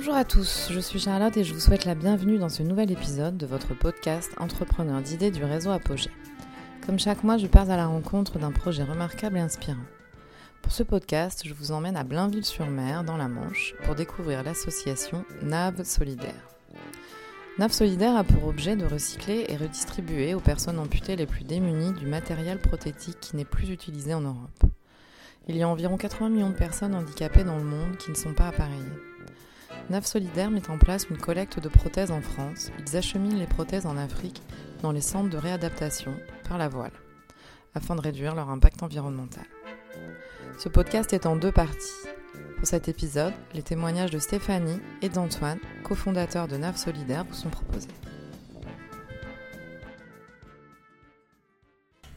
Bonjour à tous, je suis Charlotte et je vous souhaite la bienvenue dans ce nouvel épisode de votre podcast Entrepreneur d'idées du réseau Apogée. Comme chaque mois, je pars à la rencontre d'un projet remarquable et inspirant. Pour ce podcast, je vous emmène à Blainville-sur-Mer, dans la Manche, pour découvrir l'association NAV Solidaire. NAV Solidaire a pour objet de recycler et redistribuer aux personnes amputées les plus démunies du matériel prothétique qui n'est plus utilisé en Europe. Il y a environ 80 millions de personnes handicapées dans le monde qui ne sont pas appareillées. NAV Solidaire met en place une collecte de prothèses en France. Ils acheminent les prothèses en Afrique dans les centres de réadaptation par la voile, afin de réduire leur impact environnemental. Ce podcast est en deux parties. Pour cet épisode, les témoignages de Stéphanie et d'Antoine, cofondateurs de NAV Solidaire, vous sont proposés.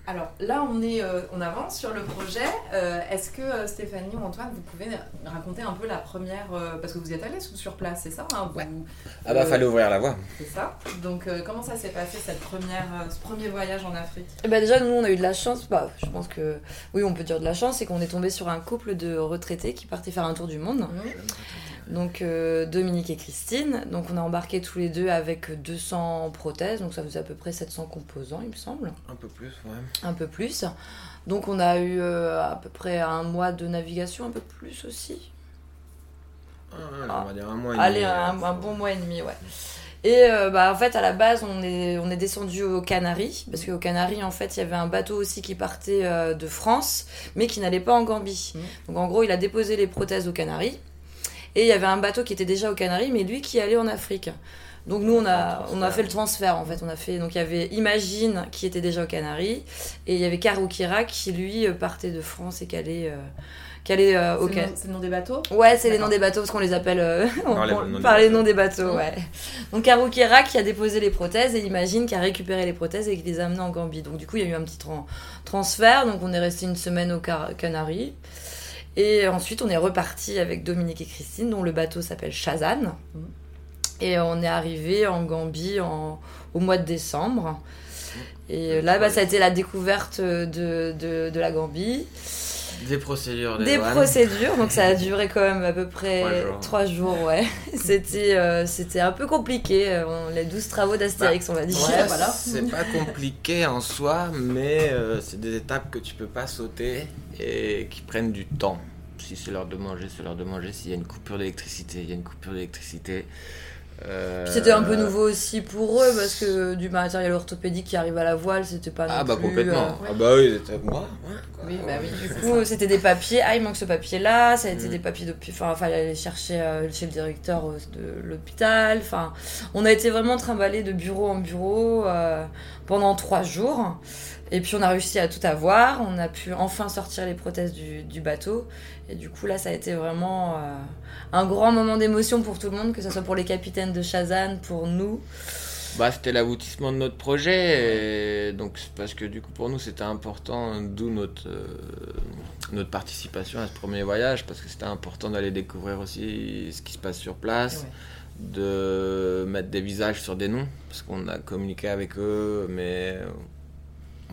Alors là, on, est, euh, on avance sur le projet. Euh, Est-ce que euh, Stéphanie ou Antoine, vous pouvez raconter un peu la première. euh, parce que vous y êtes allés sous- sur place, c'est ça hein, vous- Ouais. Ah bah fallait ouvrir la voie. C'est ça. Donc euh, comment ça s'est passé cette première, euh, ce premier voyage en Afrique? Eh ben déjà, nous, on a eu de la chance. Bah, je pense que oui, on peut dire de la chance, c'est qu'on est tombé sur un couple de retraités qui partaient faire un tour du monde. Donc euh, Dominique et Christine. Donc on a embarqué tous les deux avec 200 prothèses, donc ça faisait à peu près 700 composants, il me semble, Un peu plus, ouais. un peu plus. Donc on a eu euh, à peu près un mois de navigation, un peu plus aussi. Ah, on va dire un mois et Allez, demi. un, un bon mois et demi, ouais. Et euh, bah, en fait, à la base, on est, on est descendu aux Canaries, parce qu'aux Canaries, en fait, il y avait un bateau aussi qui partait euh, de France, mais qui n'allait pas en Gambie. Mhm. Donc, en gros, il a déposé les prothèses aux Canaries. Et il y avait un bateau qui était déjà aux Canaries, mais lui qui allait en Afrique. Donc, nous, on a, on a fait le transfert, en fait. On a fait, donc, il y avait Imagine qui était déjà aux Canaries, et il y avait Karukira qui, lui, euh, partait de France et qui allait, euh, qui allait euh, au Canaries. C'est le nom des bateaux? Ouais, c'est les noms des bateaux parce qu'on les appelle euh, on- Par les on- noms des par les bateaux. noms des bateaux, ouais. Donc Karukera qui a déposé les prothèses et Imagine qui a récupéré les prothèses et qui les a amenées en Gambie. Donc du coup, il y a eu un petit tran- transfert. Donc on est resté une semaine aux Car- Canaries. Et ensuite, on est reparti avec Dominique et Christine, dont le bateau s'appelle Shazan. Mhm. Et on est arrivé en Gambie en- au mois de décembre. Et là, bah, ça a été la découverte de, de, de la Gambie Des procédures. Des, des procédures, donc ça a duré quand même à peu près Trois jours. trois jours, ouais. C'était euh, c'était un peu compliqué, euh, les 12 travaux d'Astérix, on va dire. Ouais, voilà. C'est pas compliqué en soi, mais euh, c'est des étapes que tu peux pas sauter et qui prennent du temps. Si c'est l'heure de manger, c'est l'heure de manger. S'il y a une coupure d'électricité, il y a une coupure d'électricité. Euh, C'était un peu nouveau aussi pour eux parce que du matériel orthopédique qui arrive à la voile, c'était pas Ah non bah plus, complètement. euh, Ah bah oui, c'était moi. Oui, bah oui. Du coup, c'était des papiers. Ah, il manque ce papier-là. Ça a été Mm. des papiers de. Enfin, fallait aller chercher euh, chez le directeur euh, de l'hôpital. Enfin, on a été vraiment trimballés de bureau en bureau euh, pendant trois jours. Et puis, on a réussi à tout avoir. On a pu enfin sortir les prothèses du, du bateau. Et du coup, là, ça a été vraiment euh, un grand moment d'émotion pour tout le monde, que ce soit pour les capitaines de Shazan, pour nous. Bah, c'était l'aboutissement de notre projet, et donc parce que du coup pour nous c'était important, d'où notre, euh, notre participation à ce premier voyage, parce que c'était important d'aller découvrir aussi ce qui se passe sur place, Ouais. de mettre des visages sur des noms, parce qu'on a communiqué avec eux, mais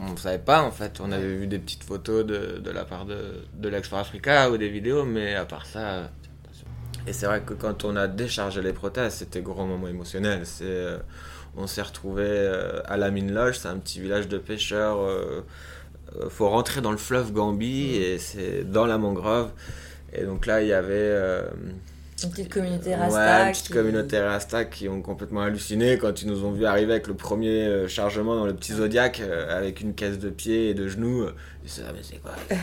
on ne savait pas en fait, on avait vu des petites photos de, de la part de, de Africa ou des vidéos, mais à part ça... Et c'est vrai que quand on a déchargé les prothèses, c'était gros moment émotionnel. C'est, euh, on s'est retrouvé euh, à la mine loge, c'est un petit village de pêcheurs. euh, euh, faut rentrer dans le fleuve Gambie et c'est dans la mangrove. Et donc là, il y avait Une petite communauté ouais, Rasta. une petite qui- communauté Rasta qui ont complètement halluciné quand ils nous ont vu arriver avec le premier euh, chargement dans le petit Zodiac euh, avec une caisse de pieds et de genoux. Ils se Ah, mais c'est quoi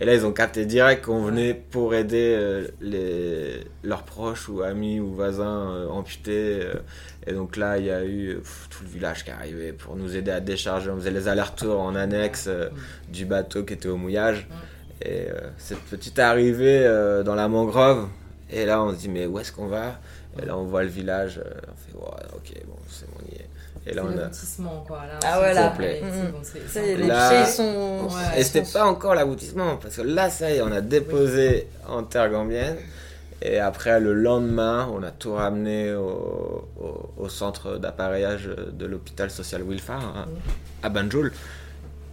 Et là, ils ont capté direct qu'on venait pour aider euh, les, leurs proches ou amis ou voisins amputés. et donc là, il y a eu pff, tout le village qui est arrivé pour nous aider à décharger. On faisait les allers-retours en annexe euh, du bateau qui était au mouillage. Et euh, cette petite arrivée euh, dans la mangrove, et là on se dit mais où est-ce qu'on va? Et là on voit le village, euh, on fait ouais, ok bon c'est bon on y est. Et là C'est on a... l'aboutissement, quoi. Là, Ah, c'est voilà. Complet. Mhm. bon, c'est- Ça y est, c'est les Là- pieds, sont. Ouais. Et c'était pas encore l'aboutissement, parce que là, ça y est, on a déposé en terre gambienne. Et après, le lendemain, on a tout ramené au, au- au centre d'appareillage de l'hôpital social Wilfar, hein, à Banjul.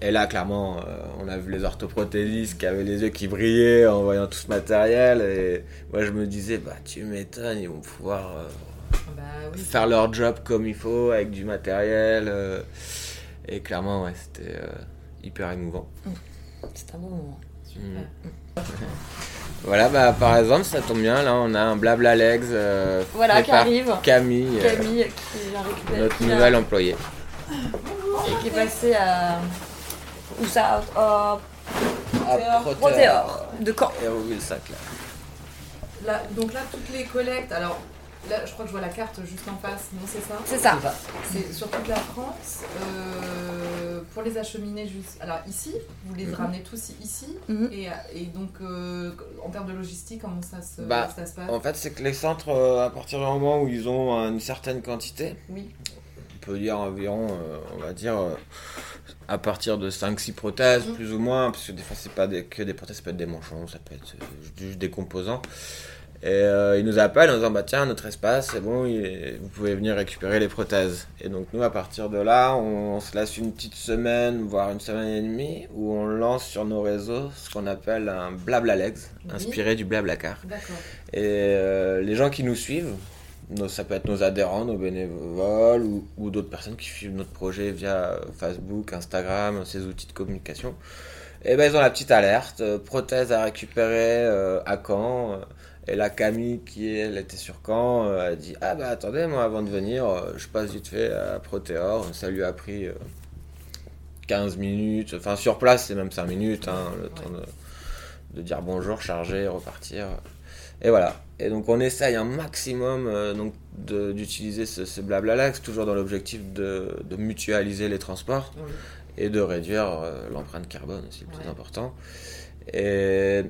Et là, clairement, euh, on a vu les orthoprothésistes qui avaient les yeux qui brillaient en voyant tout ce matériel. Et moi, je me disais, bah, tu m'étonnes, ils vont pouvoir euh, Bah oui. faire leur job comme il faut, avec du matériel. euh, et clairement, ouais, c'était hyper émouvant. C'est un bon moment. Super. Voilà, bah, par exemple, ça tombe bien, là, on a un Blabla Legs. euh, Voilà, qui arrive. Camille, euh, Camille qui vient récupérer. notre nouvelle employée. Et qui est passée à. Où ça à... À de Caen. Et au sac là. Là, donc là, toutes les collectes. Alors, là, je crois que je vois la carte juste en face. Non, c'est ça C'est ça. C'est sur toute la France. euh, pour les acheminer juste. Alors ici, vous les ramenez tous ici. Mhm. Et, et donc, euh, en termes de logistique, comment ça se, Bah, ça se passe En fait, c'est que les centres, euh, à partir du moment où ils ont une certaine quantité, Oui. On peut dire environ, euh, on va dire, euh, à partir de 5-6 prothèses, Mhm. plus ou moins, parce que des fois, c'est pas des- que des prothèses, ça peut être des manchons, ça peut être euh, juste des composants. Et euh, ils nous appellent en disant, bah tiens, notre espace, c'est bon, il est- vous pouvez venir récupérer les prothèses. Et donc, nous, à partir de là, on, se laisse une petite semaine, voire une semaine et demie, où on lance sur nos réseaux ce qu'on appelle un blabla legs, Oui. inspiré du blabla car. Et euh, les gens qui nous suivent, nos- ça peut être nos adhérents, nos bénévoles ou, ou d'autres personnes qui suivent notre projet via euh, Facebook, Instagram, ces outils de communication, et ben ils ont la petite alerte, euh, prothèse à récupérer euh, à Caen. et la Camille qui elle était sur Caen a dit ah bah attendez moi avant de venir je passe vite fait à Protéor ça lui a pris euh, 15 minutes. Enfin sur place c'est même 5 minutes hein, le temps de, de dire bonjour charger repartir et voilà. Et donc on essaye un maximum euh, donc d'utiliser ce, ce blabla-lax, toujours dans l'objectif de, de mutualiser les transports Oui. et de réduire euh, l'empreinte carbone aussi, Ouais. important. Et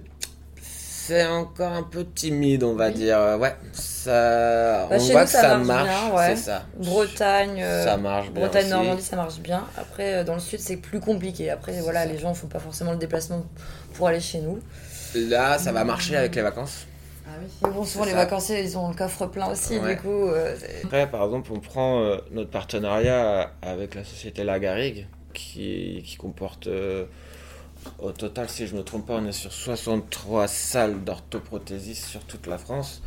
c'est encore un peu timide, on va Oui. dire. Ouais, ça, Bah, on voit nous, que ça ça marche marche, bien, ouais. c'est ça. Bretagne. euh, ça marche bien. Bretagne, aussi. Normandie, ça marche bien. Après, dans le sud, c'est plus compliqué. Après, voilà, ça. les gens font pas forcément le déplacement pour aller chez nous. Là, ça va marcher avec les vacances. Ah oui. Mais bon, souvent, les ça. vacanciers, ils ont le coffre plein aussi. Ouais. Du coup, euh, Après, par exemple, on prend euh, notre partenariat avec la société Lagarigue, qui, qui comporte, euh, au total, si je ne me trompe pas, on est sur 63 salles d'orthoprothésistes sur toute la France.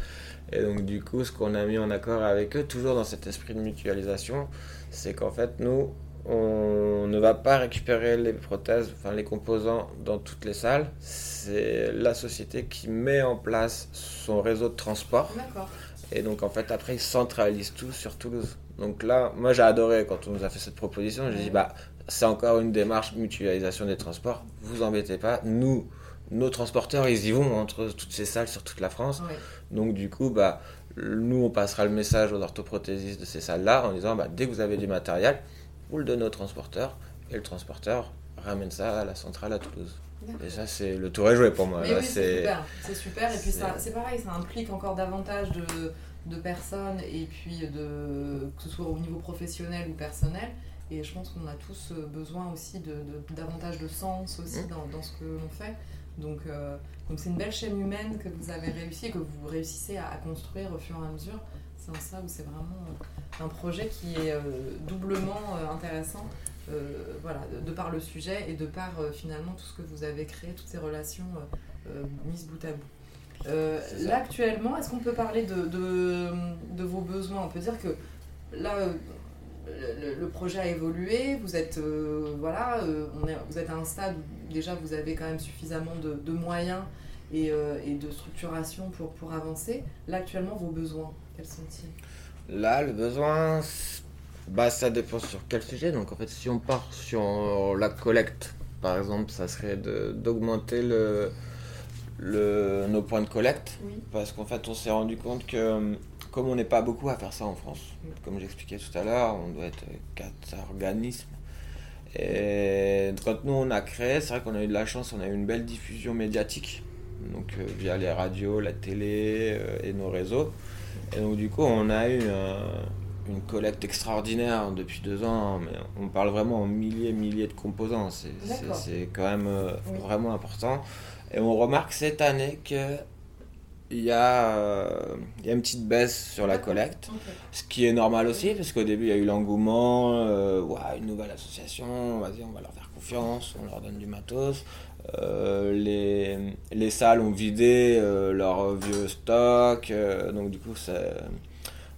Et donc, du coup, ce qu'on a mis en accord avec eux, toujours dans cet esprit de mutualisation, c'est qu'en fait, nous, on ne va pas récupérer les prothèses, enfin les composants dans toutes les salles. C'est la société qui met en place son réseau de transport. Et donc en fait après ils centralisent tout sur Toulouse. Donc là, moi j'ai adoré quand on nous a fait cette proposition. J'ai dit bah c'est encore une démarche mutualisation des transports. Vous embêtez pas. Nous, nos transporteurs ils y vont entre toutes ces salles sur toute la France. Donc du coup bah nous on passera le message aux orthoprothésistes de ces salles là en disant bah dès que vous avez du matériel, vous le donnez au transporteur et le transporteur ramène ça à la centrale à Toulouse. Et ça c'est le tour est joué pour moi. Oui, c'est super, super. Et puis c'est- pareil, ça implique encore davantage de, de personnes et puis de que ce soit au niveau professionnel ou personnel. Et je pense qu'on a tous euh, besoin aussi de, de- davantage de sens aussi Mm. dans, dans ce que l'on fait. Donc euh, donc c'est une belle chaîne humaine que vous avez réussi que vous réussissez à, à construire au fur et à mesure. C'est en ça où c'est vraiment euh, un projet qui est euh, doublement euh, intéressant euh, voilà, de, par le sujet et de par euh, finalement tout ce que vous avez créé, toutes ces relations euh, mises bout à bout. Là actuellement, est-ce qu'on peut parler de, de, de vos besoins? On peut dire que là, le, le projet a évolué, vous êtes, voilà, on est, vous êtes à un stade où déjà vous avez quand même suffisamment de, de moyens et, et de structuration pour, pour avancer. Là actuellement, vos besoins, quels sont-ils Là, le besoin, bah, ça dépend sur quel sujet. Donc, en fait, si on part sur la collecte, par exemple, ça serait d'augmenter le, le, nos points de collecte. Oui. Parce qu'en fait, on s'est rendu compte que, euh, comme on n'est pas beaucoup à faire ça en France, Oui. comme j'expliquais tout à l'heure, on doit être quatre organismes. Et quand nous on a créé, c'est vrai qu'on a eu de la chance, on a eu une belle diffusion médiatique, donc euh, via les radios, la télé euh, et nos réseaux. Et donc du coup, on a eu un- une collecte extraordinaire depuis deux ans, mais on parle vraiment en milliers, milliers de composants. C'est quand même euh, Oui. vraiment important. Et on remarque cette année que il y, a, euh, il y a une petite baisse sur la collecte, ce qui est normal aussi, parce qu'au début, il y a eu l'engouement, euh, ouais, une nouvelle association, vas-y, on va leur faire confiance, on leur donne du matos. Euh, les, les salles ont vidé leur vieux stock, donc du coup, ça,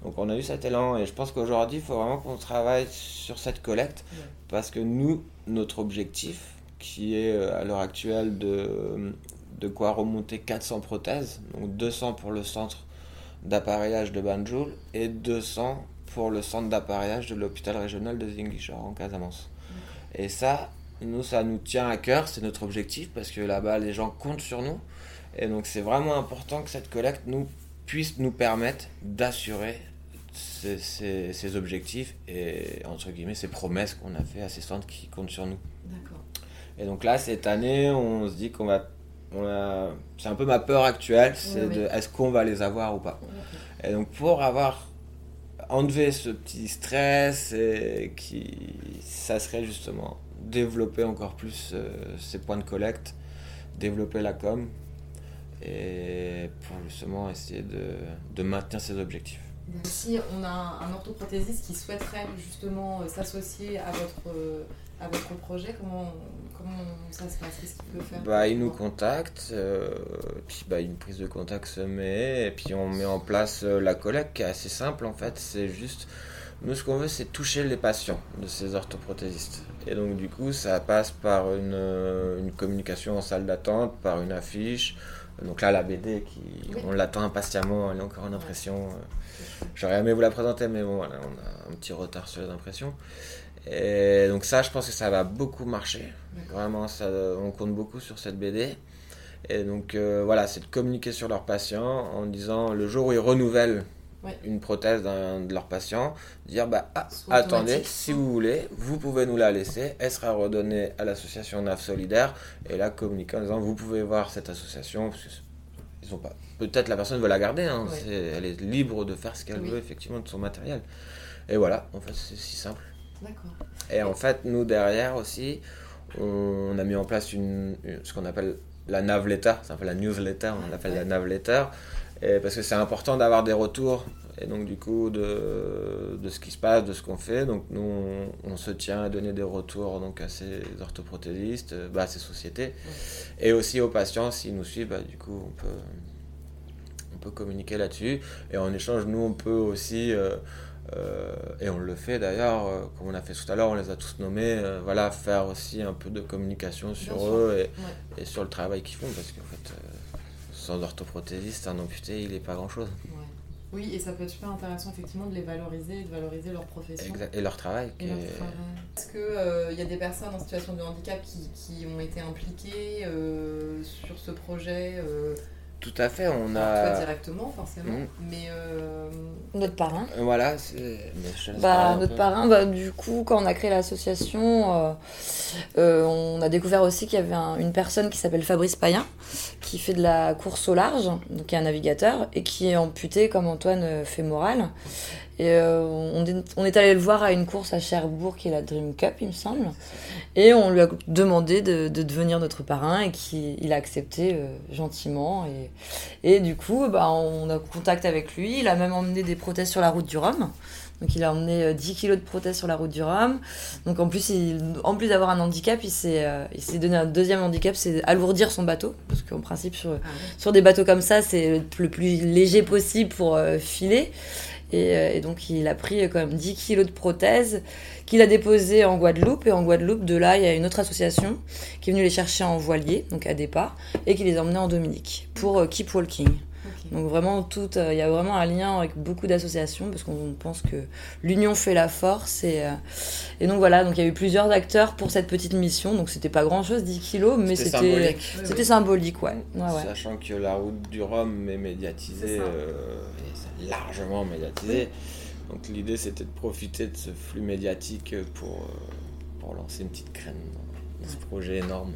donc on a eu cet élan, et je pense qu'aujourd'hui, il faut vraiment qu'on travaille sur cette collecte, parce que nous, notre objectif, qui est à l'heure actuelle de de quoi remonter 400 prothèses, donc 200 pour le centre d'appareillage de Banjul et 200 pour le centre d'appareillage de l'hôpital régional de Zingishore en Casamance. Et ça, nous, ça nous tient à cœur, c'est notre objectif parce que là-bas, les gens comptent sur nous. Et donc, c'est vraiment important que cette collecte nous puisse nous permettre d'assurer ces, ces, objectifs et, entre guillemets, ces promesses qu'on a fait à ces centres qui comptent sur nous. Et donc là, cette année, on se dit qu'on va c'est un peu ma peur actuelle, c'est de est-ce qu'on va les avoir ou pas. Et donc pour avoir enlevé ce petit stress, et qui, ça serait justement développer encore plus euh, ces points de collecte, développer la com, et pour justement essayer de, de maintenir ces objectifs. Si on a un, orthoprothésiste qui souhaiterait justement euh, s'associer à votre, euh, à votre projet, comment, comment ça se passe? Qu'est-ce qu'il peut faire? Bah, Il nous contacte, euh, puis bah, une prise de contact se met, et puis on met en place la collecte qui est assez simple en fait. C'est juste, nous ce qu'on veut c'est toucher les patients de ces orthoprothésistes. Et donc du coup ça passe par une, une communication en salle d'attente, par une affiche. Donc là la BD, qui, on l'attend impatiemment, elle est encore en impression. J'aurais aimé vous la présenter, mais bon, voilà, on a un petit retard sur les impressions. Et donc ça, je pense que ça va beaucoup marcher. Vraiment, ça, on compte beaucoup sur cette BD. Et donc euh, voilà, c'est de communiquer sur leurs patients en disant le jour où ils renouvellent une prothèse d'un de leurs patients, dire bah ah, attendez, si vous voulez, vous pouvez nous la laisser, elle sera redonnée à l'association NAF Solidaire. Et là, communiquer en disant vous pouvez voir cette association, ils ont pas peut-être la personne veut la garder, hein. elle est libre de faire ce qu'elle veut effectivement de son matériel. Et voilà, en fait c'est si simple. D'accord. Et en fait nous derrière aussi, on a mis en place une, ce qu'on appelle la navletter, ça s'appelle la newsletter, on l'appelle la navletter, et parce que c'est important d'avoir des retours et donc du coup de, de ce qui se passe, de ce qu'on fait. Donc nous on, se tient à donner des retours donc à ces orthoprothésistes, bah, à ces sociétés, et aussi aux patients s'ils nous suivent, bah, du coup on peut on peut communiquer là-dessus. Et en échange, nous, on peut aussi, euh, euh, et on le fait d'ailleurs, euh, comme on a fait tout à l'heure, on les a tous nommés, voilà, faire aussi un peu de communication sur eux et, et, sur le travail qu'ils font, parce qu'en fait, sans orthoprothésiste, un amputé, il n'est pas grand-chose. Oui, et ça peut être super intéressant effectivement de les valoriser, de valoriser leur profession. Et leur travail. Est-ce qu'il y a des personnes en situation de handicap qui, qui ont été impliquées sur ce projet tout à fait, on a. Pas directement, forcément, mm. mais. Euh, notre parrain. Euh, voilà, bah, notre parrain, bah, du coup, quand on a créé l'association, euh, on a découvert aussi qu'il y avait une personne qui s'appelle Fabrice Payen, qui fait de la course au large, donc qui est un navigateur, et qui est amputé comme Antoine Fémoral. Et euh, on, est, on, est allé le voir à une course à Cherbourg qui est la Dream Cup, il me semble. Et on lui a demandé de, de devenir notre parrain et qu'il il a accepté euh, gentiment. Et, et, du coup, bah, on a contact avec lui. Il a même emmené des prothèses sur la route du Rhum. Donc il a emmené 10 euh, kilos de prothèses sur la route du Rhum. Donc en plus, il, en plus d'avoir un handicap, il s'est, il s'est donné un deuxième handicap, c'est alourdir son bateau. Parce qu'en principe, sur, ah sur des bateaux comme ça, c'est le plus léger possible pour filer. Euh, et, donc, il a pris quand même 10 kilos de prothèses qu'il a déposées en Guadeloupe. Et en Guadeloupe, de là, il y a une autre association qui est venue les chercher en voilier, donc à départ, et qui les a emmenés en Dominique pour euh, Keep Walking. Donc vraiment, tout, euh, il y a vraiment un lien avec beaucoup d'associations parce qu'on pense que l'union fait la force. Et, et donc voilà, donc il y a eu plusieurs acteurs pour cette petite mission. Donc c'était pas grand chose, 10 kilos, mais c'était symbolique. C'était symbolique, ouais. Sachant que la route du Rhum est médiatisée largement médiatisé. Donc l'idée c'était de profiter de ce flux médiatique pour, euh, pour lancer une petite crème dans ce projet énorme.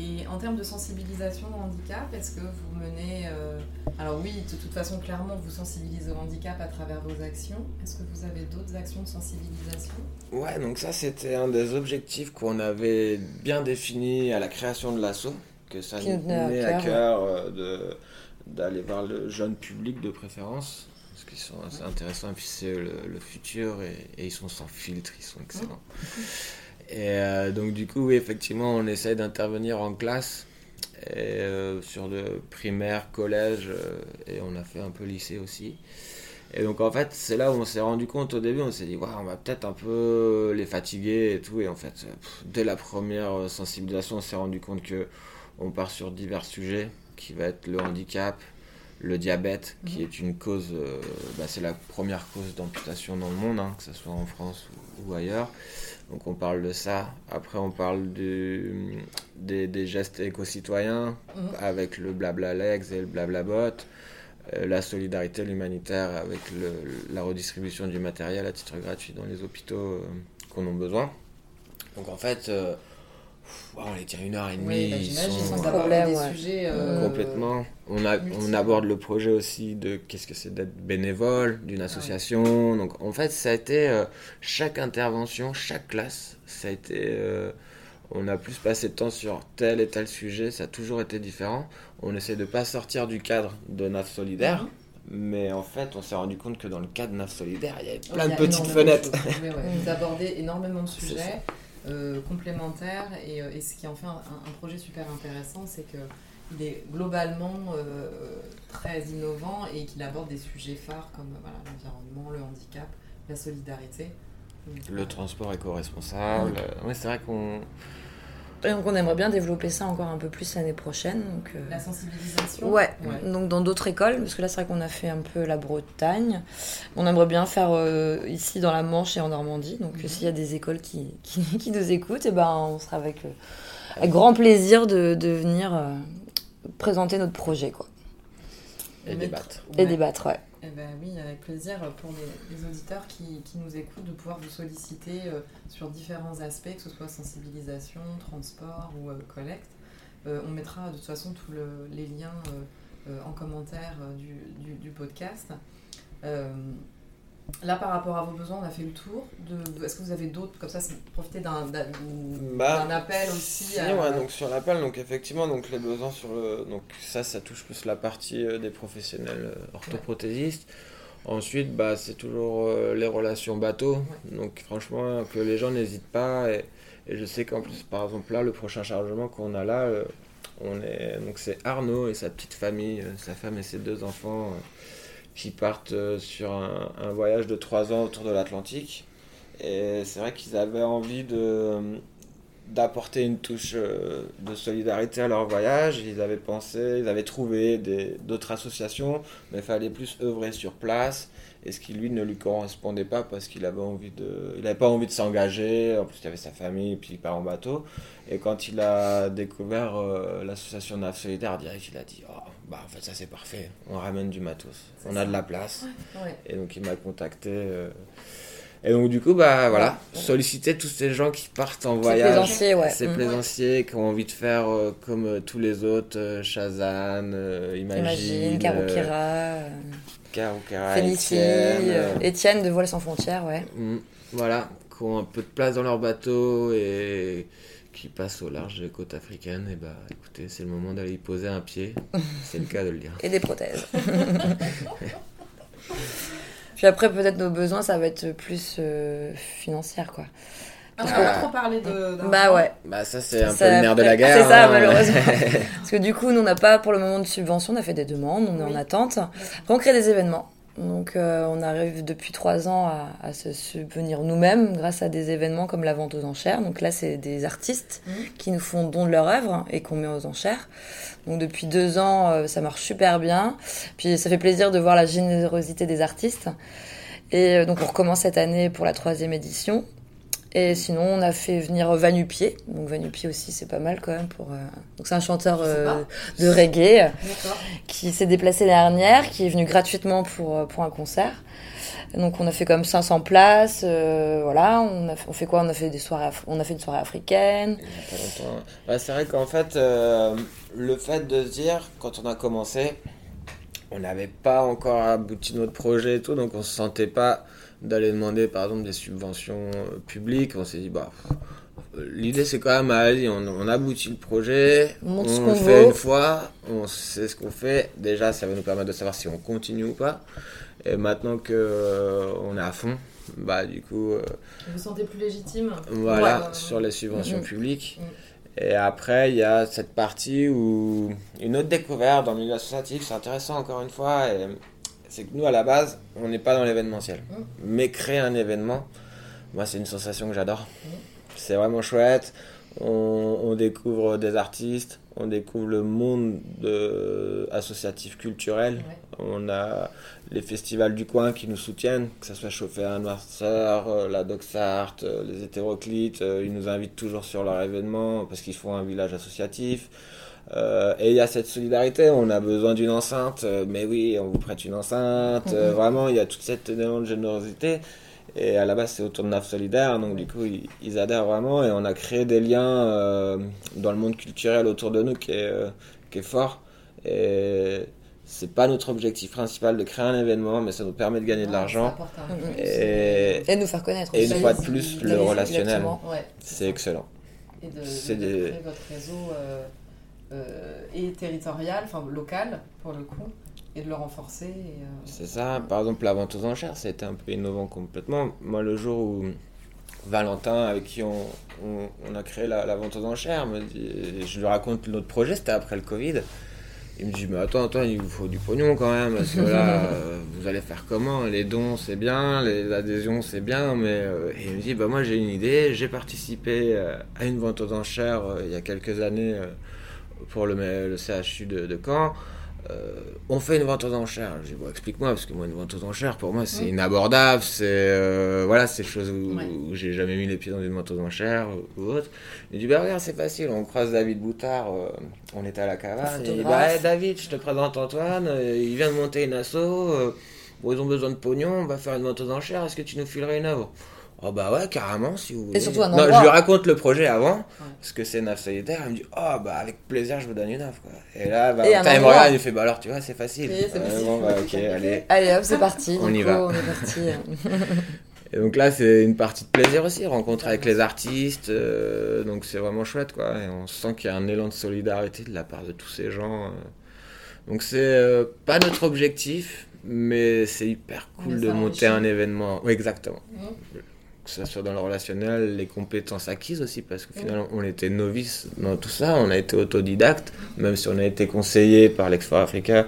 Et en termes de sensibilisation au handicap, est-ce que vous menez... Euh, alors oui, de toute façon, clairement, vous sensibilisez au handicap à travers vos actions. Est-ce que vous avez d'autres actions de sensibilisation? Ouais, donc ça c'était un des objectifs qu'on avait bien défini à la création de l'assaut que ça nous tenait à cœur, euh, de d'aller voir le jeune public de préférence parce qu'ils sont assez intéressants et puis c'est le, le futur et, et ils sont sans filtre ils sont excellents et euh, donc du coup oui effectivement on essaye d'intervenir en classe et, euh, sur le primaire collège euh, et on a fait un peu lycée aussi. Et donc en fait c'est là où on s'est rendu compte au début on s'est dit ouais, on va peut-être un peu les fatiguer et tout. Et en fait pff, dès la première sensibilisation on s'est rendu compte que on part sur divers sujets qui va être le handicap le diabète qui est une cause euh, bah, c'est la première cause d'amputation dans le monde hein, que ce soit en France ou, ou ailleurs donc on parle de ça après on parle du, des, des gestes éco-citoyens Mhm. avec le blabla legs et le blabla bot euh, la solidarité, l'humanitaire avec le- la redistribution du matériel à titre gratuit dans les hôpitaux euh, qu'on a besoin. Donc en fait, euh, pff, on les tient une heure et demie. Oui, bah, ils j'imagine, sont- sans Sans aborder problème, des ouais. sujets euh, Complètement. On, a, on multiples. aborde le projet aussi de qu'est-ce que c'est d'être bénévole d'une association. Donc en fait, ça a été euh, chaque intervention, chaque classe, ça a été. euh, on a plus passé de temps sur tel et tel sujet, ça a toujours été différent. On essaie de pas sortir du cadre de NAF solidaire. Mhm. Mais en fait, on s'est rendu compte que dans le cadre NAF solidaire, il y avait Il y plein a de petites fenêtres. de. Vous abordez énormément de sujets. Euh, complémentaires et, euh, et ce qui en fait un, un projet super intéressant, c'est que il est globalement euh, très innovant et qu'il aborde des sujets phares comme voilà, l'environnement, le handicap, la solidarité. Donc, Le transport éco-responsable. Mm. Ouais, c'est vrai qu'on. Et donc on aimerait bien développer ça encore un peu plus l'année prochaine. Donc, euh, La sensibilisation Ouais, Ouais. donc dans d'autres écoles, parce que là c'est vrai qu'on a fait un peu la Bretagne. On aimerait bien faire euh, ici dans la Manche et en Normandie. Donc Mhm. s'il y a des écoles qui, qui, qui nous écoutent, et ben, on sera avec, euh, avec grand plaisir de, de venir euh, présenter notre projet quoi. Et débattre. et ouais. débattre. Ouais. Eh ben oui, avec plaisir pour les, auditeurs qui, qui nous écoutent de pouvoir vous solliciter euh, sur différents aspects, que ce soit sensibilisation, transport ou euh, collecte. Euh, on mettra de toute façon tous le- les liens en commentaire du- du podcast. Euh, là, par rapport à vos besoins, on a fait le tour. De, Est-ce que vous avez d'autres, comme ça, profiter d'un, Bah, d'un appel aussi Si, à- ouais, donc sur l'appel, donc effectivement, donc les besoins sur le, donc ça, ça touche plus la partie euh, des professionnels euh, orthoprothésistes. Ensuite, bah, c'est toujours euh, les relations bateau. Donc franchement, que les gens n'hésitent pas. Et, et je sais qu'en plus, par exemple là, le prochain chargement qu'on a là, euh, on est, donc c'est Arnaud et sa petite famille, euh, sa femme et ses deux enfants, euh, qui partent euh, sur un, voyage de trois ans autour de l'Atlantique. Et c'est vrai qu'ils avaient envie de d'apporter une touche euh, de solidarité à leur voyage. Ils avaient pensé, ils avaient trouvé d'autres associations, mais il fallait plus œuvrer sur place. Et ce qui lui ne lui correspondait pas parce qu'il avait envie de, il n'avait pas envie de s'engager. En plus, il avait sa famille et puis il part en bateau. Et quand il a découvert euh, l'association NAF Solidaire, direct, il a dit, oh, bah en fait ça c'est parfait. On ramène du matos, on ça. a de la place. Ouais. Et donc il m'a contacté. euh, Et donc du coup, bah voilà, solliciter tous ces gens qui partent en Ces voyage. plaisanciers, ouais. Ces Mm. plaisanciers qui ont envie de faire euh, comme euh, tous les autres, Shazan, Imagine, Imagine, Karokira, Caro Cara, Félicie, Étienne, euh, Étienne de Voile sans frontières, ouais. mm, voilà, qui ont un peu de place dans leur bateau et qui passent au large des côtes africaines. Et bah écoutez, c'est le moment d'aller y poser un pied. c'est le cas de le dire. Et des prothèses. Puis après, peut-être nos besoins, ça va être plus euh, financière, quoi. Ah, on que- peut pas trop parler de. Bah ouais. Bah ça c'est un Ça, peu le nerf de la c'est guerre. ça, hein. malheureusement. Parce que du coup, nous, on n'a pas pour le moment de subvention, on a fait des demandes, on est en attente. Après, on crée des événements. Donc, euh, on arrive depuis trois ans à, à se subvenir nous-mêmes grâce à des événements comme la vente aux enchères. Donc là, c'est des artistes Mhm. qui nous font don de leur œuvre et qu'on met aux enchères. Donc depuis deux ans, euh, ça marche super bien. Puis ça fait plaisir de voir la générosité des artistes. Et euh, donc on recommence cette année pour la troisième édition. Et sinon, on a fait venir Vanupier. Donc Vanupier aussi, c'est pas mal quand même pour. euh, Donc c'est un chanteur euh, de reggae D'accord. qui s'est déplacé l'année dernière, qui est venu gratuitement pour euh, pour un concert. Donc on a fait comme 500 places. euh, voilà, on a fait, on fait quoi? On a fait des soirées. af- On a fait une soirée africaine. Bah, c'est vrai qu'en fait, euh, le fait de se dire, quand on a commencé, on n'avait pas encore abouti notre projet et tout, donc on se sentait pas d'aller demander par exemple des subventions euh, publiques. On s'est dit, bah, pff, L'idée c'est quand même, allez, on, on aboutit le projet, On on, montre ce le qu'on fait une fois, on sait ce qu'on fait. Déjà, ça va nous permettre de savoir si on continue ou pas. Et maintenant que euh, on est à fond, bah du coup, euh, Vous vous sentez plus légitime voilà, Ouais. sur les subventions Mhm. publiques. Mhm. Et après, il y a cette partie où une autre découverte dans le milieu associatif, c'est intéressant encore une fois, et c'est que nous à la base, on n'est pas dans l'événementiel. Mhm. Mais créer un événement, moi c'est une sensation que j'adore. Mhm. C'est vraiment chouette. On, on découvre des artistes, on découvre le monde de- associatif culturel. Ouais. On a les festivals du coin qui nous soutiennent, que ce soit Chauffé à Noirceur, euh, la Doxart, euh, les hétéroclites, euh, ils nous invitent toujours sur leur événement parce qu'ils font un village associatif. Euh, et il y a cette solidarité, on a besoin d'une enceinte, euh, mais oui, on vous prête une enceinte. euh, Mhm. vraiment, il y a toute cette élément de générosité. Et à la base, c'est autour de NAF Solidaire, donc du coup, ils, ils adhèrent vraiment. Et on a créé des liens euh, dans le monde culturel autour de nous qui est, euh, qui est fort. Et c'est pas notre objectif principal de créer un événement, mais ça nous permet de gagner de l'argent. Mhm. Et, Et de nous faire connaître et une fois de plus, le relationnel. Ouais. c'est excellent. Et de, de des- créer votre réseau et territorial, enfin local pour le coup, et de le renforcer. euh, C'est ça. Par exemple, la vente aux enchères, été un peu innovant complètement. Moi, le jour où Valentin, avec qui on, on, on a créé la, la vente aux enchères, me dit, je lui raconte notre projet, c'était après le Covid. Il me dit, mais attends, Antoine, il vous faut du pognon quand même, parce que là, euh, vous allez faire comment? Les dons, c'est bien, les adhésions, c'est bien, mais... euh, Et il me dit, bah moi j'ai une idée, j'ai participé euh, à une vente aux enchères euh, il y a quelques années euh, pour le, le CHU de, de Caen. Euh, on fait une vente aux enchères. Bon, explique-moi, parce que moi, une vente aux enchères, pour moi, c'est Mm. inabordable. C'est euh, voilà, c'est choses où, Ouais. où j'ai jamais mis les pieds dans une vente aux enchères ou, ou autre. Il dit, bah regarde, c'est facile. On croise David Boutard, euh, on était à la. Un Il dit, bah, hey, David, je te présente Antoine. euh, il vient de monter une asso. bon, ils ont besoin de pognon. On va faire une vente aux enchères. Est-ce que tu nous filerais une œuvre? Oh bah ouais, carrément, si vous voulez. surtout un non, endroit. je lui raconte le projet avant, parce que c'est NAF solitaire. Il me dit, oh bah avec plaisir, je vous donne une œuvre. Quoi. Et là, bah, Et un il me regarde, il fait, bah alors tu vois, c'est facile. Oui, facile. bon, bah, ok, allez. Allez hop, c'est parti. On du y coup, va. On est parti. Et donc là, c'est une partie de plaisir aussi, rencontre avec les artistes. euh, donc c'est vraiment chouette, quoi. Et on sent qu'il y a un élan de solidarité de la part de tous ces gens. euh. Donc c'est euh, pas notre objectif, mais c'est hyper cool de monter un événement. Oui, exactement. Que ce soit dans le relationnel, les compétences acquises aussi, parce qu'au final, on était novices dans tout ça. On a été autodidacte, même si on a été conseillé par l'Expo Africa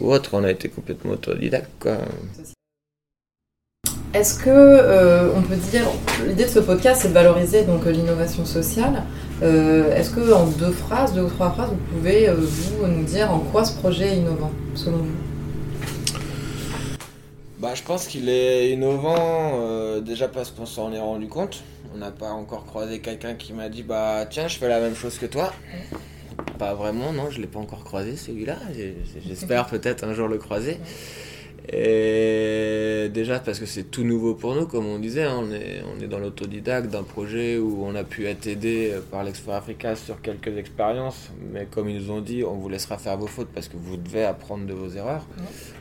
ou autre, on a été complètement autodidacte, quoi. Est-ce que euh, on peut dire l'idée de ce podcast c'est de valoriser donc l'innovation sociale. Euh, Est-ce que en deux phrases, deux ou trois phrases, vous pouvez euh, vous nous dire en quoi ce projet est innovant selon vous? Bah, je pense qu'il est innovant, euh, déjà parce qu'on s'en est rendu compte. On n'a pas encore croisé quelqu'un qui m'a dit Bah, tiens, je fais la même chose que toi. Pas vraiment, non, je l'ai pas encore croisé celui-là. J'espère peut-être un jour le croiser. Et déjà parce que c'est tout nouveau pour nous, comme on disait, hein, on, est, on est dans l'autodidacte d'un projet où on a pu être aidé par l'Expo Africa sur quelques expériences, mais comme ils nous ont dit, on vous laissera faire vos fautes parce que vous devez apprendre de vos erreurs.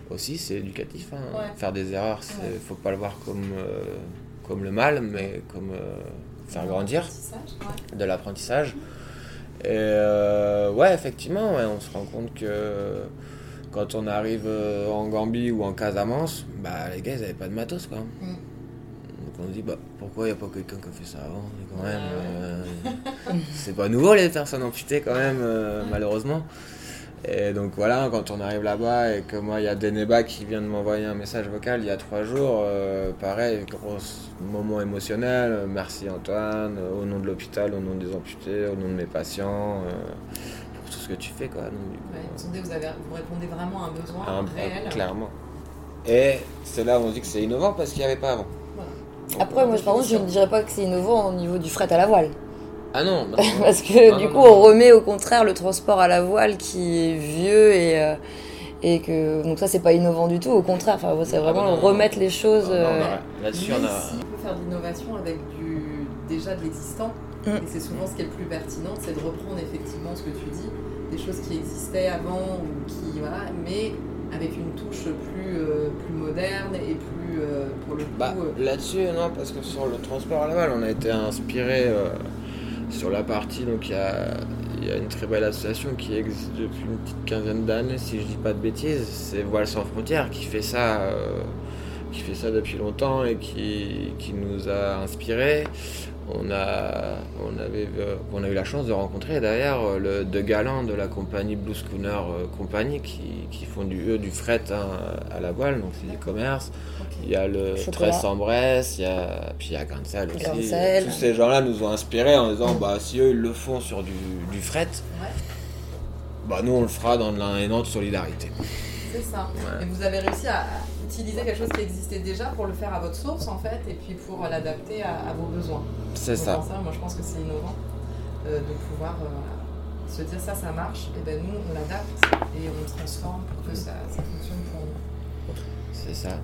Aussi, c'est éducatif. hein. Ouais. Faire des erreurs, il Ouais. faut pas le voir comme, euh, comme le mal, mais comme euh, faire grandir de l'apprentissage. Et euh, ouais, effectivement, on se rend compte que quand on arrive euh, en Gambie ou en Casamance, bah les gars ils avaient pas de matos quoi. Mm. Donc on se dit bah pourquoi il n'y a pas quelqu'un qui a fait ça avant Et quand même, euh, c'est pas nouveau les personnes amputées quand même euh, malheureusement. Et donc voilà, quand on arrive là-bas et que moi il y a Deneba qui vient de m'envoyer un message vocal il y a trois jours, euh, pareil, gros moment émotionnel, merci Antoine, au nom de l'hôpital, au nom des amputés, au nom de mes patients, pour tout ce que tu fais quoi. Donc, Ouais, euh, vous, avez, vous répondez vraiment à un besoin un- réel. clairement. Et c'est là où on se dit que c'est innovant parce qu'il n'y avait pas avant. Voilà. Donc, Après, moi, par contre, je ne dirais pas que c'est innovant au niveau du fret à la voile. Ah non, non, Parce que Non, du non, coup, non. on remet au contraire le transport à la voile qui est vieux et, euh, et que. Donc, ça, c'est pas innovant du tout. Au contraire, enfin, c'est Ah vraiment bah non, non, remettre les choses. euh, Là-dessus, Mais on a. si on peut faire de l'innovation avec du, déjà de l'existant, Mm. et c'est souvent ce qui est le plus pertinent, c'est de reprendre effectivement ce que tu dis, des choses qui existaient avant ou qui voilà, mais avec une touche plus, euh, plus moderne et plus, euh, pour le coup... Bah, euh, là-dessus, non, parce que sur le transport à Laval, on a été inspiré euh, sur la partie. Donc, il y a, il y a une très belle association qui existe depuis une petite quinzaine d'années, si je dis pas de bêtises. C'est Voile sans frontières qui fait ça, euh, qui fait ça depuis longtemps et qui, qui nous a inspirés. On a, on, avait, euh, on a eu la chance de rencontrer d'ailleurs euh, le De Galant de la compagnie Blue Schooner euh, Company qui, qui font du, eux, du fret hein, à la voile, donc c'est du commerce. Il y a le. Stress en Bresse, il y a, puis il y a Gansel aussi. Gansel. Tous ces gens-là nous ont inspirés en disant bah, si eux ils le font sur du, du fret, Ouais. bah, nous on le fera dans l'un et l'autre solidarité. C'est ça. Ouais. Et vous avez réussi à utiliser quelque chose qui existait déjà pour le faire à votre source en fait, et puis pour l'adapter à, à vos besoins. C'est ça. moi je pense que c'est innovant euh, de pouvoir euh, se dire ça, ça marche, et ben nous on l'adapte et on le transforme pour que ça, ça fonctionne pour nous. C'est ça.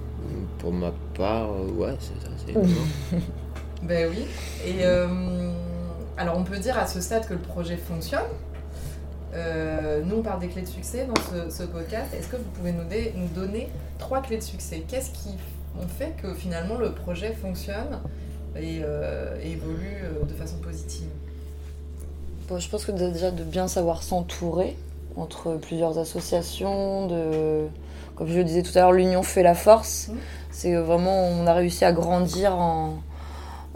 Pour ma part, euh, ouais, c'est ça. C'est innovant. Ben oui. Et euh, alors on peut dire à ce stade que le projet fonctionne. Euh, nous on parle des clés de succès dans ce, ce podcast. Est-ce que vous pouvez nous, dé- nous donner trois clés de succès? Qu'est-ce qui fait que finalement le projet fonctionne et, euh, évolue euh, de façon positive? Bon, je pense que déjà de bien savoir s'entourer entre plusieurs associations, de comme je le disais tout à l'heure, l'union fait la force. Mhm. C'est vraiment on a réussi à grandir en,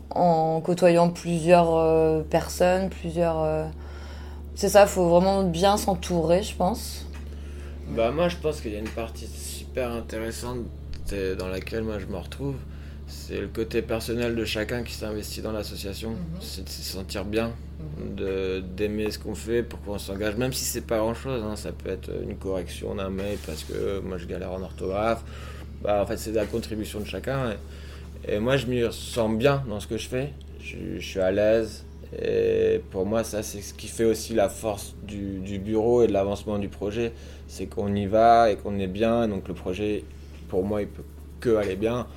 en côtoyant plusieurs euh, personnes, plusieurs. Euh, C'est ça, il faut vraiment bien s'entourer, je pense. Bah moi je pense qu'il y a une partie super intéressante euh, dans laquelle moi je me retrouve. C'est le côté personnel de chacun qui s'investit dans l'association. Mhm. C'est de se sentir bien, Mhm. de d'aimer ce qu'on fait pour qu'on s'engage, même si c'est pas grand chose. Ça peut être une correction d'un mail parce que moi je galère en orthographe. Bah, en fait c'est de la contribution de chacun. Et, et moi je m'y sens bien dans ce que je fais. Je, je suis à l'aise. Et pour moi, ça, c'est ce qui fait aussi la force du, du bureau et de l'avancement du projet. C'est qu'on y va et qu'on est bien. Donc le projet, pour moi, il peut que aller bien.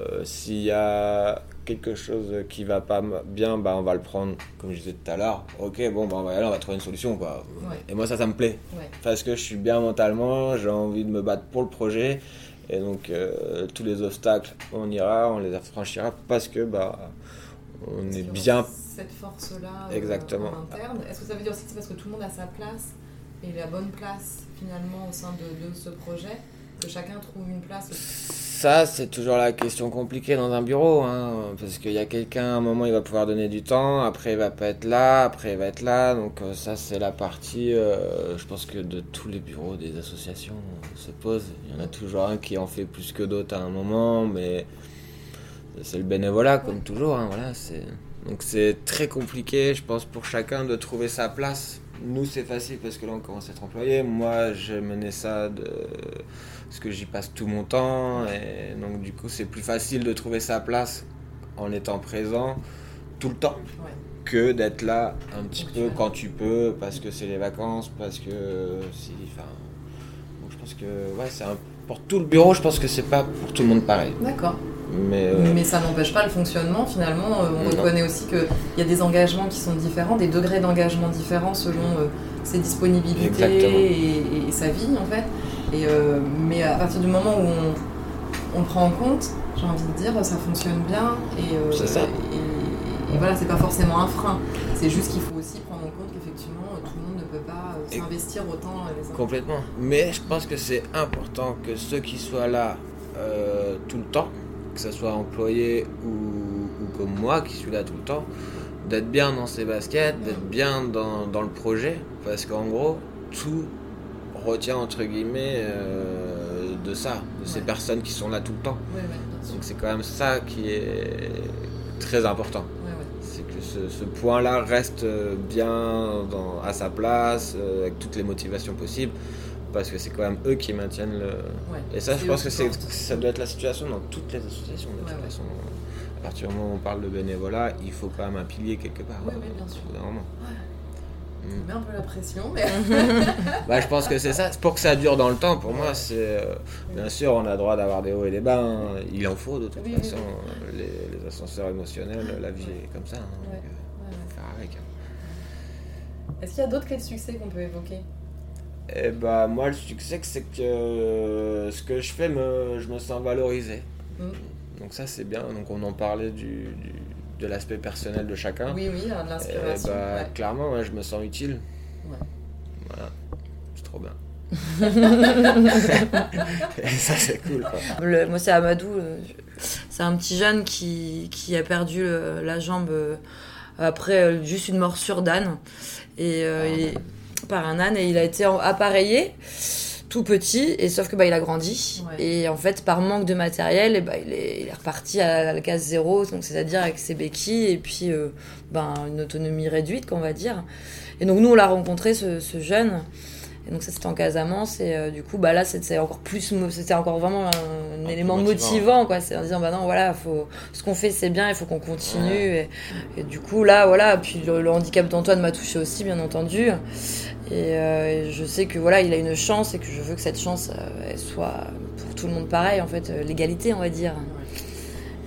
Euh, S'il y a quelque chose qui va pas bien, bah, on va le prendre, comme je disais tout à l'heure. Ok, bon, bah, on va y aller, on va trouver une solution. Quoi. Ouais. Et moi, ça, ça me plaît. Ouais. Parce que je suis bien mentalement, j'ai envie de me battre pour le projet. Et donc, euh, tous les obstacles, on ira, on les affranchira parce que bah, on est bien Cette force-là euh, Exactement. en interne. Est-ce que ça veut dire aussi que c'est parce que tout le monde a sa place et la bonne place finalement au sein de, de ce projet que chacun trouve une place Ça, c'est toujours la question compliquée dans un bureau, hein, parce qu'il y a quelqu'un, à un moment, il va pouvoir donner du temps, après, il va pas être là, après, il va être là. Donc, euh, ça, c'est la partie, euh, je pense que de tous les bureaux des associations se pose. Il y en a toujours un qui en fait plus que d'autres à un moment, mais c'est le bénévolat, comme toujours. hein, voilà, c'est... Donc, c'est très compliqué, je pense, pour chacun de trouver sa place. Nous, c'est facile parce que là, on commence à être employé. Moi, j'ai mené ça de parce que j'y passe tout mon temps et donc du coup c'est plus facile de trouver sa place en étant présent tout le temps Ouais. que d'être là un petit peu quand tu peux parce que c'est les vacances parce que si enfin donc je pense que ouais c'est un pour tout le bureau je pense que c'est pas pour tout le monde pareil D'accord. Mais euh, Mais ça n'empêche pas le fonctionnement finalement. Euh, on Non. reconnaît aussi qu'il y a des engagements qui sont différents, des degrés d'engagement différents selon euh, ses disponibilités et, et sa vie en fait. Et, mais à partir du moment où on, prend en compte, j'ai envie de dire, ça fonctionne bien. Et, C'est ça. Et, et voilà, c'est pas forcément un frein. C'est juste qu'il faut aussi prendre en compte qu'effectivement, tout le monde ne peut pas s'investir autant les uns. Complètement. Mais je pense que c'est important que ceux qui soient là tout le temps, que ce soit employé ou, ou comme moi qui suis là tout le temps, d'être bien dans ses baskets, d'être bien dans, dans le projet, parce qu'en gros, tout retient entre guillemets euh, de ça, de ces personnes qui sont là tout le temps. Ouais, ouais. Donc c'est quand même ça qui est très important. C'est que ce, ce point-là reste bien dans- à sa place, euh, avec toutes les motivations possibles, parce que c'est quand même eux qui maintiennent le... Ouais. Et ça, je pense que c'est, ça doit être la situation dans toutes les associations, de toute ouais. façon. À partir du moment où on parle de bénévolat, il faut quand même un pilier quelque part. Ouais, bien sûr. moment. On met un peu la pression, mais. Bah, je pense que c'est ça. Pour que ça dure dans le temps, pour moi, c'est. euh, bien sûr, on a le droit d'avoir des hauts et des bas. hein. Il en faut de toute Oui, oui, façon. Les, les ascenseurs émotionnels, la vie est comme ça. hein, donc, euh, faut faire avec. hein. Est-ce qu'il y a d'autres clés de succès qu'on peut évoquer? Et bah moi le succès c'est que euh, ce que je fais me, je me sens valorisé. Mm. Donc ça c'est bien. Donc on en parlait du, du- de l'aspect personnel de chacun. Oui, oui, hein, de Et l'inspiration. bah, ouais. clairement ouais, je me sens utile. Ouais. Voilà. C'est trop bien. Et ça c'est cool quoi. Le- moi, c'est Amadou. euh, C'est un petit jeune qui, qui a perdu euh, la jambe après juste une morsure d'âne. Et, euh, est- par un âne. Et il a été appareillé tout petit. Et sauf que bah, il a grandi. Ouais. Et en fait, par manque de matériel, et bah, il, est, il est reparti à la case zéro. Donc, c'est-à-dire avec ses béquilles et puis euh, ben, une autonomie réduite, qu'on va dire. Et donc, nous, on l'a rencontré, ce, ce jeune. Et donc ça c'était en Casamance et euh, du coup bah là c'était encore plus c'était encore vraiment un, élément motivant. motivant quoi. C'est en disant bah non voilà faut ce qu'on fait c'est bien il faut qu'on continue et, et du coup là voilà puis le, le handicap d'Antoine m'a touché aussi bien entendu. Et, euh, et je sais que voilà il a une chance et que je veux que cette chance euh, elle soit pour tout le monde pareil en fait euh, l'égalité on va dire.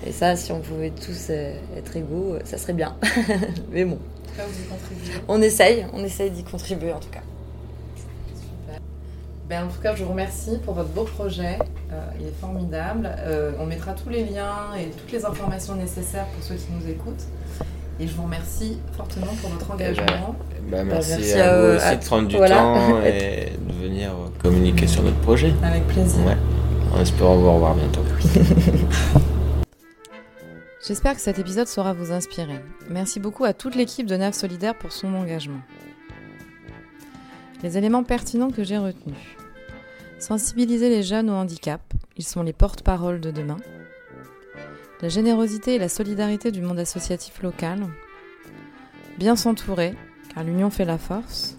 Et ça si on pouvait tous euh, être égaux euh, ça serait bien. Mais bon. Là, vous y contribuez. on essaye on essaye d'y contribuer en tout cas. Ben, en tout cas, je vous remercie pour votre beau projet. Euh, il est formidable. Euh, on mettra tous les liens et toutes les informations nécessaires pour ceux qui nous écoutent. Et je vous remercie fortement pour votre engagement. Bah, merci, merci à, à vous eux, aussi à- de prendre du voilà. temps et de venir communiquer sur notre projet. Avec plaisir. Ouais. En espérant vous revoir bientôt. J'espère que cet épisode saura vous inspirer. Merci beaucoup à toute l'équipe de NAV Solidaire pour son engagement. Les éléments pertinents que j'ai retenus. Sensibiliser les jeunes au handicap, ils sont les porte-paroles de demain. La générosité et la solidarité du monde associatif local. Bien s'entourer, car l'union fait la force.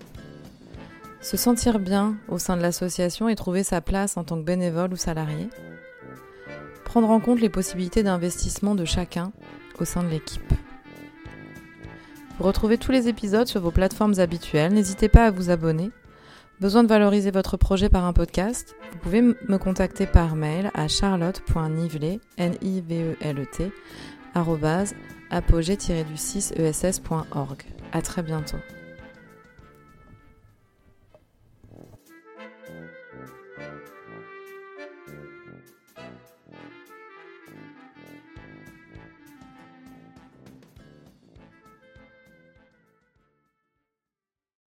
Se sentir bien au sein de l'association et trouver sa place en tant que bénévole ou salarié prendre en compte les possibilités d'investissement de chacun au sein de l'équipe. Retrouvez tous les épisodes sur vos plateformes habituelles, n'hésitez pas à vous abonner. Besoin de valoriser votre projet par un podcast? Vous pouvez me contacter par mail à charlotte.nivelet, n i v e l e t arobase apogée-du6ess.org. À très bientôt.